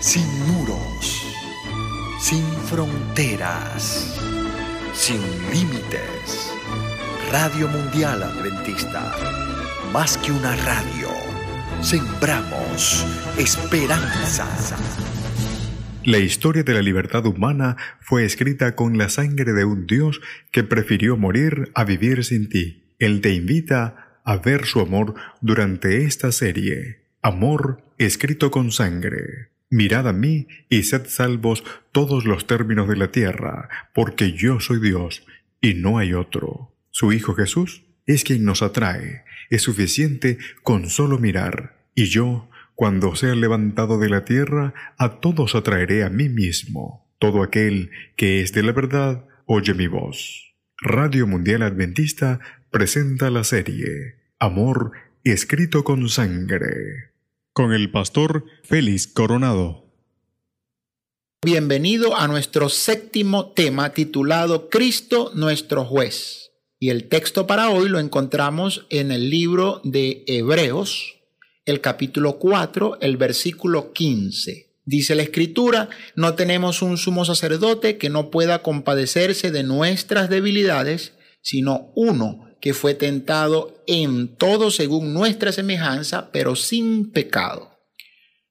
sin muros, sin fronteras, sin límites. Radio Mundial Adventista, más que una radio, sembramos esperanza. La historia de la libertad humana fue escrita con la sangre de un Dios que prefirió morir a vivir sin ti. Él te invita a ver su amor durante esta serie. Amor escrito con sangre. Mirad a mí y sed salvos todos los términos de la tierra, porque yo soy Dios y no hay otro. Su Hijo Jesús es quien nos atrae. Es suficiente con solo mirar. Y yo, cuando sea levantado de la tierra, a todos atraeré a mí mismo. Todo aquel que es de la verdad, oye mi voz. Radio Mundial Adventista presenta la serie Amor escrito con sangre con el pastor Félix Coronado. Bienvenido a nuestro séptimo tema titulado Cristo nuestro juez. Y el texto para hoy lo encontramos en el libro de Hebreos, el capítulo 4, el versículo 15. Dice la escritura, no tenemos un sumo sacerdote que no pueda compadecerse de nuestras debilidades, sino uno que fue tentado en todo según nuestra semejanza, pero sin pecado.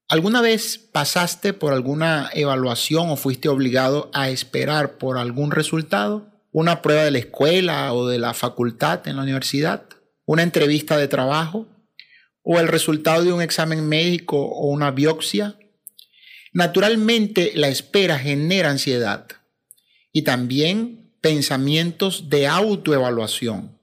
¿Alguna vez pasaste por alguna evaluación o fuiste obligado a esperar por algún resultado? ¿Una prueba de la escuela o de la facultad en la universidad? ¿Una entrevista de trabajo? ¿O el resultado de un examen médico o una biopsia? Naturalmente la espera genera ansiedad y también pensamientos de autoevaluación.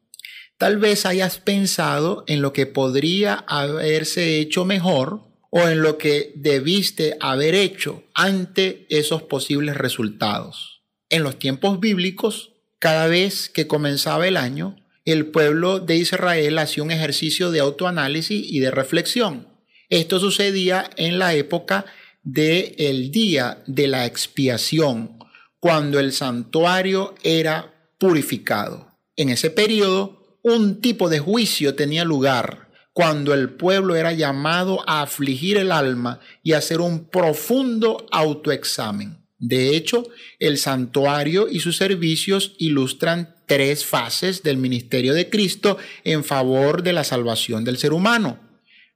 Tal vez hayas pensado en lo que podría haberse hecho mejor o en lo que debiste haber hecho ante esos posibles resultados. En los tiempos bíblicos, cada vez que comenzaba el año, el pueblo de Israel hacía un ejercicio de autoanálisis y de reflexión. Esto sucedía en la época del día de la expiación, cuando el santuario era purificado. En ese periodo un tipo de juicio tenía lugar cuando el pueblo era llamado a afligir el alma y hacer un profundo autoexamen. De hecho, el santuario y sus servicios ilustran tres fases del ministerio de Cristo en favor de la salvación del ser humano.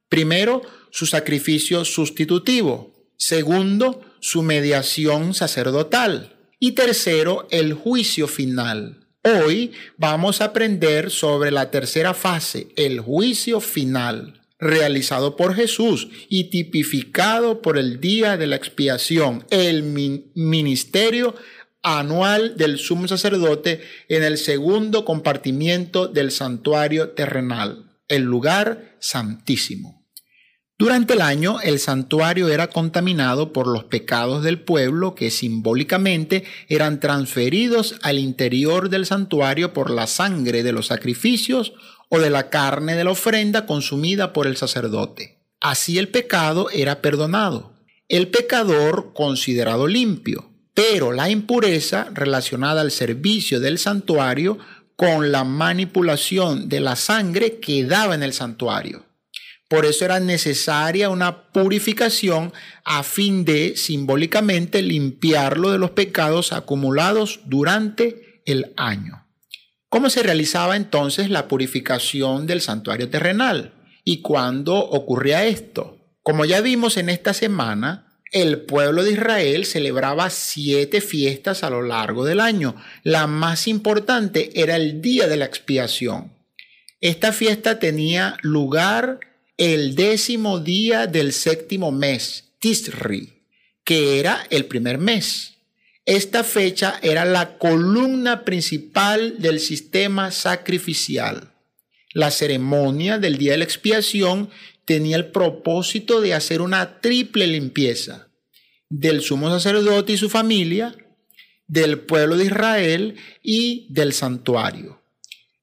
Primero, su sacrificio sustitutivo. Segundo, su mediación sacerdotal. Y tercero, el juicio final. Hoy vamos a aprender sobre la tercera fase, el juicio final, realizado por Jesús y tipificado por el día de la expiación, el ministerio anual del sumo sacerdote en el segundo compartimiento del santuario terrenal, el lugar santísimo. Durante el año el santuario era contaminado por los pecados del pueblo que simbólicamente eran transferidos al interior del santuario por la sangre de los sacrificios o de la carne de la ofrenda consumida por el sacerdote. Así el pecado era perdonado. El pecador considerado limpio, pero la impureza relacionada al servicio del santuario con la manipulación de la sangre quedaba en el santuario. Por eso era necesaria una purificación a fin de simbólicamente limpiarlo de los pecados acumulados durante el año. ¿Cómo se realizaba entonces la purificación del santuario terrenal? ¿Y cuándo ocurría esto? Como ya vimos en esta semana, el pueblo de Israel celebraba siete fiestas a lo largo del año. La más importante era el día de la expiación. Esta fiesta tenía lugar el décimo día del séptimo mes, Tisri, que era el primer mes. Esta fecha era la columna principal del sistema sacrificial. La ceremonia del día de la expiación tenía el propósito de hacer una triple limpieza del sumo sacerdote y su familia, del pueblo de Israel y del santuario.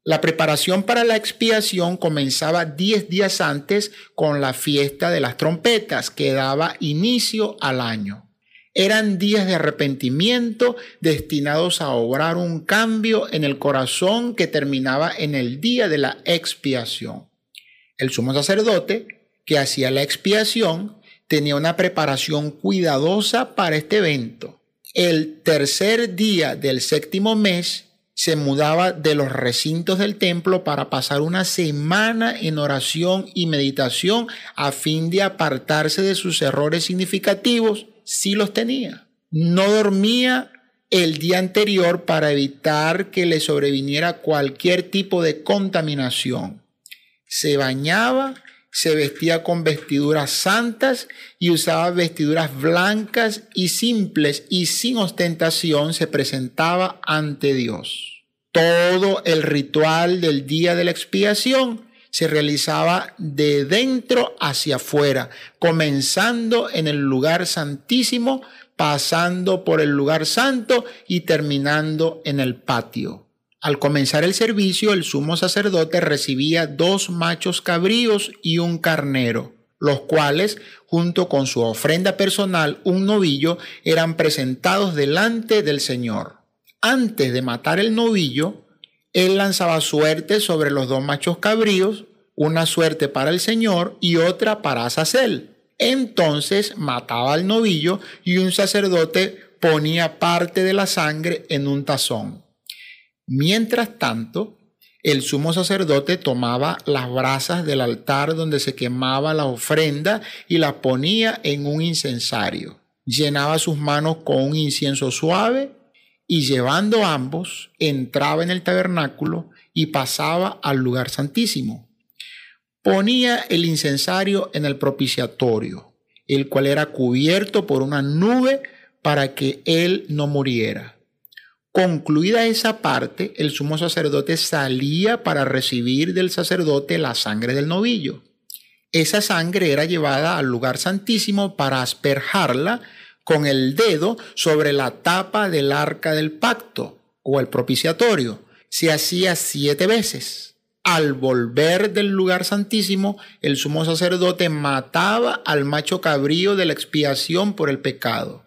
La preparación para la expiación comenzaba diez días antes con la fiesta de las trompetas que daba inicio al año. Eran días de arrepentimiento destinados a obrar un cambio en el corazón que terminaba en el día de la expiación. El sumo sacerdote, que hacía la expiación, tenía una preparación cuidadosa para este evento. El tercer día del séptimo mes se mudaba de los recintos del templo para pasar una semana en oración y meditación a fin de apartarse de sus errores significativos si los tenía. No dormía el día anterior para evitar que le sobreviniera cualquier tipo de contaminación. Se bañaba, se vestía con vestiduras santas y usaba vestiduras blancas y simples y sin ostentación se presentaba ante Dios. Todo el ritual del día de la expiación se realizaba de dentro hacia afuera, comenzando en el lugar santísimo pasando por el lugar santo y terminando en el patio. Al comenzar el servicio, el sumo sacerdote recibía dos machos cabríos y un carnero, los cuales, junto con su ofrenda personal, un novillo, eran presentados delante del Señor. Antes de matar el novillo, él lanzaba suerte sobre los dos machos cabríos, una suerte para el Señor y otra para Azazel entonces mataba al novillo y un sacerdote ponía parte de la sangre en un tazón. Mientras tanto, el sumo sacerdote tomaba las brasas del altar donde se quemaba la ofrenda y las ponía en un incensario. Llenaba sus manos con un incienso suave y llevando ambos entraba en el tabernáculo y pasaba al lugar santísimo ponía el incensario en el propiciatorio, el cual era cubierto por una nube para que él no muriera. Concluida esa parte, el sumo sacerdote salía para recibir del sacerdote la sangre del novillo. Esa sangre era llevada al lugar santísimo para asperjarla con el dedo sobre la tapa del arca del pacto o el propiciatorio. Se hacía siete veces al volver del lugar santísimo, el sumo sacerdote mataba al macho cabrío de la expiación por el pecado.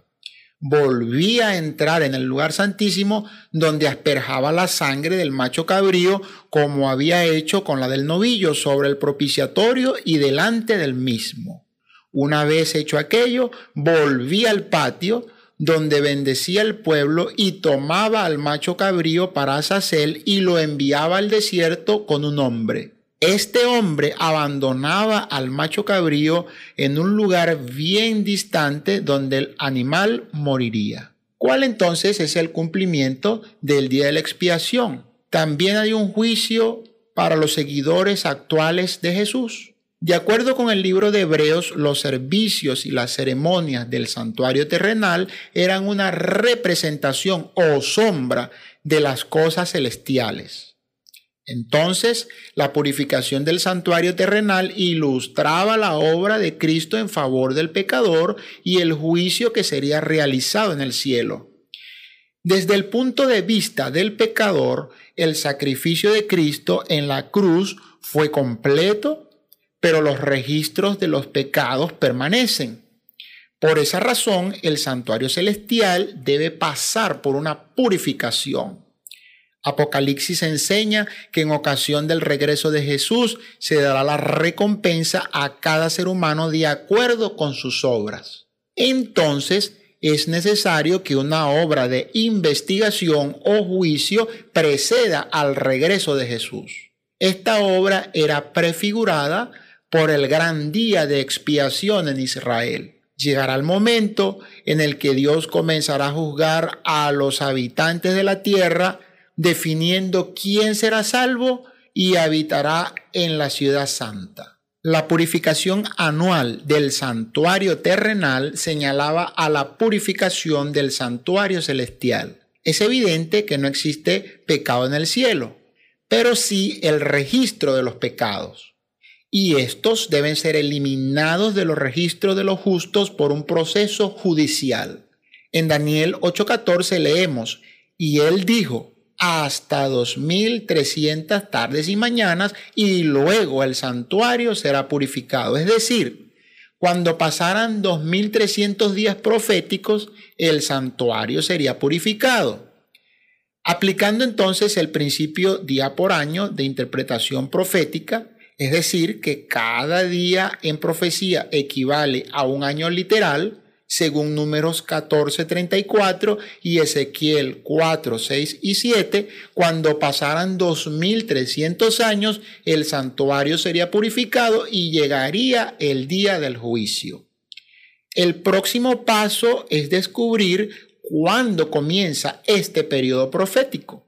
Volvía a entrar en el lugar santísimo donde asperjaba la sangre del macho cabrío como había hecho con la del novillo sobre el propiciatorio y delante del mismo. Una vez hecho aquello, volvía al patio, donde bendecía el pueblo y tomaba al macho cabrío para Azazel y lo enviaba al desierto con un hombre. Este hombre abandonaba al macho cabrío en un lugar bien distante donde el animal moriría. ¿Cuál entonces es el cumplimiento del día de la expiación? También hay un juicio para los seguidores actuales de Jesús. De acuerdo con el libro de Hebreos, los servicios y las ceremonias del santuario terrenal eran una representación o sombra de las cosas celestiales. Entonces, la purificación del santuario terrenal ilustraba la obra de Cristo en favor del pecador y el juicio que sería realizado en el cielo. Desde el punto de vista del pecador, el sacrificio de Cristo en la cruz fue completo, pero los registros de los pecados permanecen. Por esa razón, el santuario celestial debe pasar por una purificación. Apocalipsis enseña que en ocasión del regreso de Jesús se dará la recompensa a cada ser humano de acuerdo con sus obras. Entonces, es necesario que una obra de investigación o juicio preceda al regreso de Jesús. Esta obra era prefigurada por el gran día de expiación en Israel. Llegará el momento en el que Dios comenzará a juzgar a los habitantes de la tierra, definiendo quién será salvo y habitará en la ciudad santa. La purificación anual del santuario terrenal señalaba a la purificación del santuario celestial. Es evidente que no existe pecado en el cielo, pero sí el registro de los pecados y estos deben ser eliminados de los registros de los justos por un proceso judicial. En Daniel 8:14 leemos, y él dijo, hasta 2300 tardes y mañanas, y luego el santuario será purificado. Es decir, cuando pasaran 2300 días proféticos, el santuario sería purificado. Aplicando entonces el principio día por año de interpretación profética, Es decir, que cada día en profecía equivale a un año literal, según números 14, 34 y Ezequiel 4, 6 y 7, cuando pasaran 2300 años, el santuario sería purificado y llegaría el día del juicio. El próximo paso es descubrir cuándo comienza este periodo profético.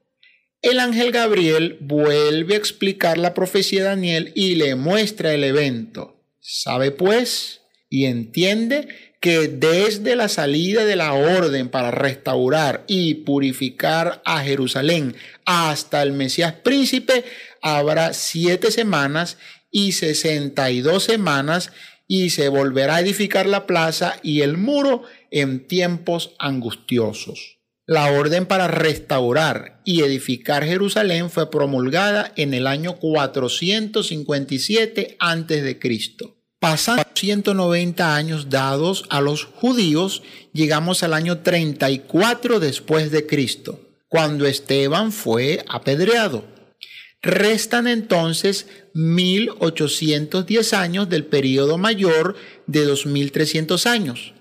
El ángel Gabriel vuelve a explicar la profecía de Daniel y le muestra el evento. Sabe pues y entiende que desde la salida de la orden para restaurar y purificar a Jerusalén hasta el Mesías príncipe habrá siete semanas y sesenta y dos semanas y se volverá a edificar la plaza y el muro en tiempos angustiosos. La orden para restaurar y edificar Jerusalén fue promulgada en el año 457 a.C. Pasando 190 años dados a los judíos, llegamos al año 34 después de Cristo, cuando Esteban fue apedreado. Restan entonces 1810 años del periodo mayor de 2300 años.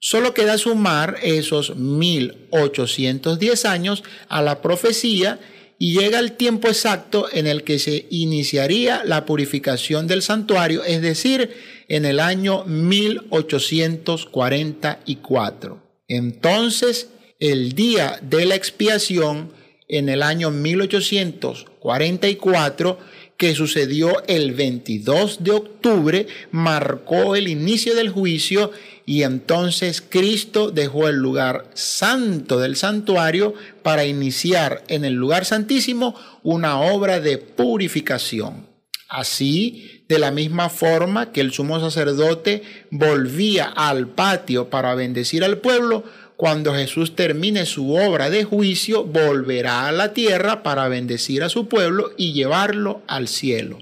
Solo queda sumar esos 1810 años a la profecía y llega el tiempo exacto en el que se iniciaría la purificación del santuario, es decir, en el año 1844. Entonces, el día de la expiación, en el año 1844, que sucedió el 22 de octubre, marcó el inicio del juicio y entonces Cristo dejó el lugar santo del santuario para iniciar en el lugar santísimo una obra de purificación. Así, de la misma forma que el sumo sacerdote volvía al patio para bendecir al pueblo, cuando Jesús termine su obra de juicio, volverá a la tierra para bendecir a su pueblo y llevarlo al cielo.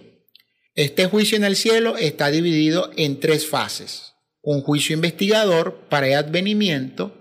Este juicio en el cielo está dividido en tres fases un juicio investigador para el advenimiento,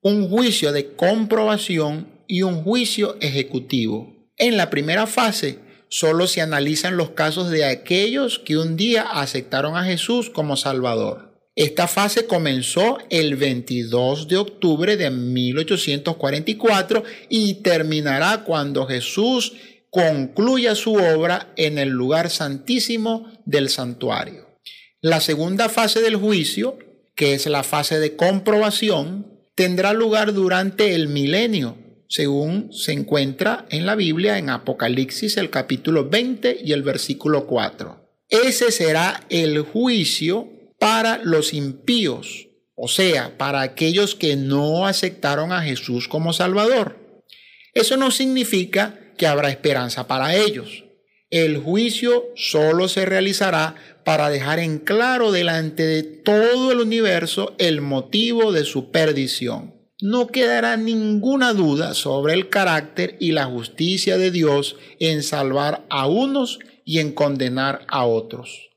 un juicio de comprobación y un juicio ejecutivo. En la primera fase solo se analizan los casos de aquellos que un día aceptaron a Jesús como Salvador. Esta fase comenzó el 22 de octubre de 1844 y terminará cuando Jesús concluya su obra en el lugar santísimo del santuario. La segunda fase del juicio, que es la fase de comprobación, tendrá lugar durante el milenio, según se encuentra en la Biblia en Apocalipsis el capítulo 20 y el versículo 4. Ese será el juicio para los impíos, o sea, para aquellos que no aceptaron a Jesús como Salvador. Eso no significa que habrá esperanza para ellos. El juicio solo se realizará para dejar en claro delante de todo el universo el motivo de su perdición. No quedará ninguna duda sobre el carácter y la justicia de Dios en salvar a unos y en condenar a otros.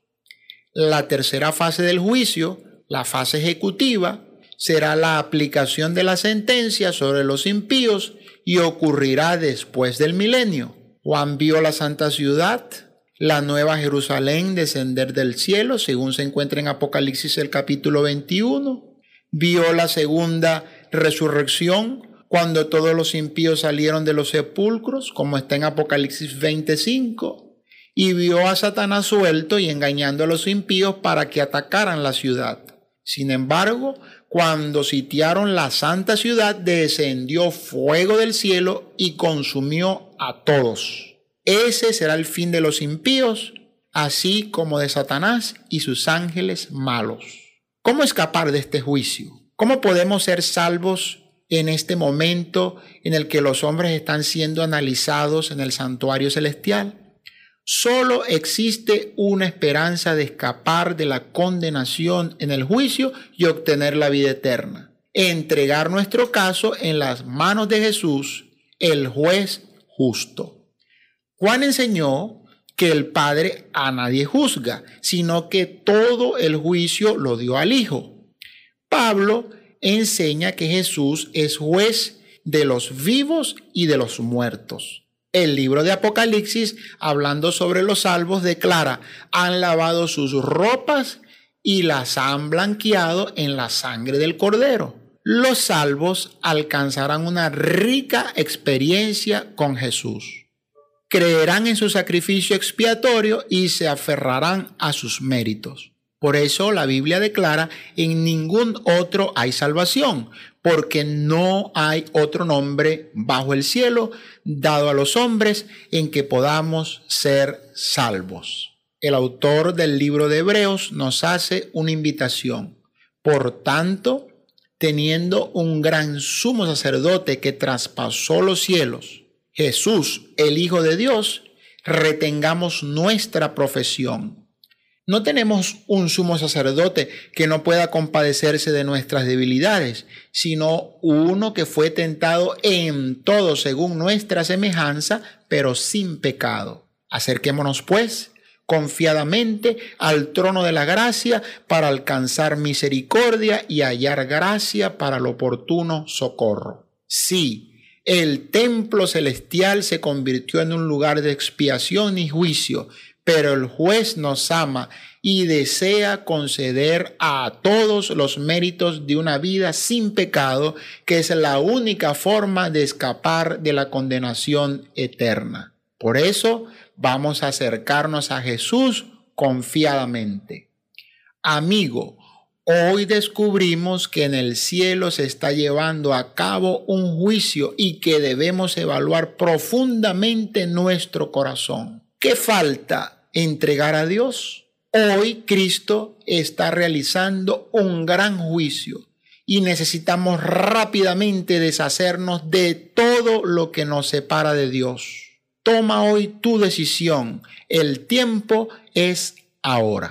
La tercera fase del juicio, la fase ejecutiva, será la aplicación de la sentencia sobre los impíos y ocurrirá después del milenio. Juan vio la santa ciudad la nueva Jerusalén descender del cielo, según se encuentra en Apocalipsis el capítulo 21. Vio la segunda resurrección cuando todos los impíos salieron de los sepulcros, como está en Apocalipsis 25. Y vio a Satanás suelto y engañando a los impíos para que atacaran la ciudad. Sin embargo, cuando sitiaron la santa ciudad, descendió fuego del cielo y consumió a todos. Ese será el fin de los impíos, así como de Satanás y sus ángeles malos. ¿Cómo escapar de este juicio? ¿Cómo podemos ser salvos en este momento en el que los hombres están siendo analizados en el santuario celestial? Solo existe una esperanza de escapar de la condenación en el juicio y obtener la vida eterna. Entregar nuestro caso en las manos de Jesús, el juez justo. Juan enseñó que el Padre a nadie juzga, sino que todo el juicio lo dio al Hijo. Pablo enseña que Jesús es juez de los vivos y de los muertos. El libro de Apocalipsis, hablando sobre los salvos, declara, han lavado sus ropas y las han blanqueado en la sangre del cordero. Los salvos alcanzarán una rica experiencia con Jesús. Creerán en su sacrificio expiatorio y se aferrarán a sus méritos. Por eso la Biblia declara, en ningún otro hay salvación, porque no hay otro nombre bajo el cielo dado a los hombres en que podamos ser salvos. El autor del libro de Hebreos nos hace una invitación. Por tanto, teniendo un gran sumo sacerdote que traspasó los cielos, Jesús, el Hijo de Dios, retengamos nuestra profesión no tenemos un sumo sacerdote que no pueda compadecerse de nuestras debilidades, sino uno que fue tentado en todo según nuestra semejanza, pero sin pecado. Acerquémonos, pues, confiadamente al trono de la gracia para alcanzar misericordia y hallar gracia para el oportuno socorro. Sí, el templo celestial se convirtió en un lugar de expiación y juicio, pero el juez nos ama y desea conceder a todos los méritos de una vida sin pecado, que es la única forma de escapar de la condenación eterna. Por eso vamos a acercarnos a Jesús confiadamente. Amigo, hoy descubrimos que en el cielo se está llevando a cabo un juicio y que debemos evaluar profundamente nuestro corazón. ¿Qué falta entregar a Dios. Hoy Cristo está realizando un gran juicio y necesitamos rápidamente deshacernos de todo lo que nos separa de Dios. Toma hoy tu decisión. El tiempo es ahora.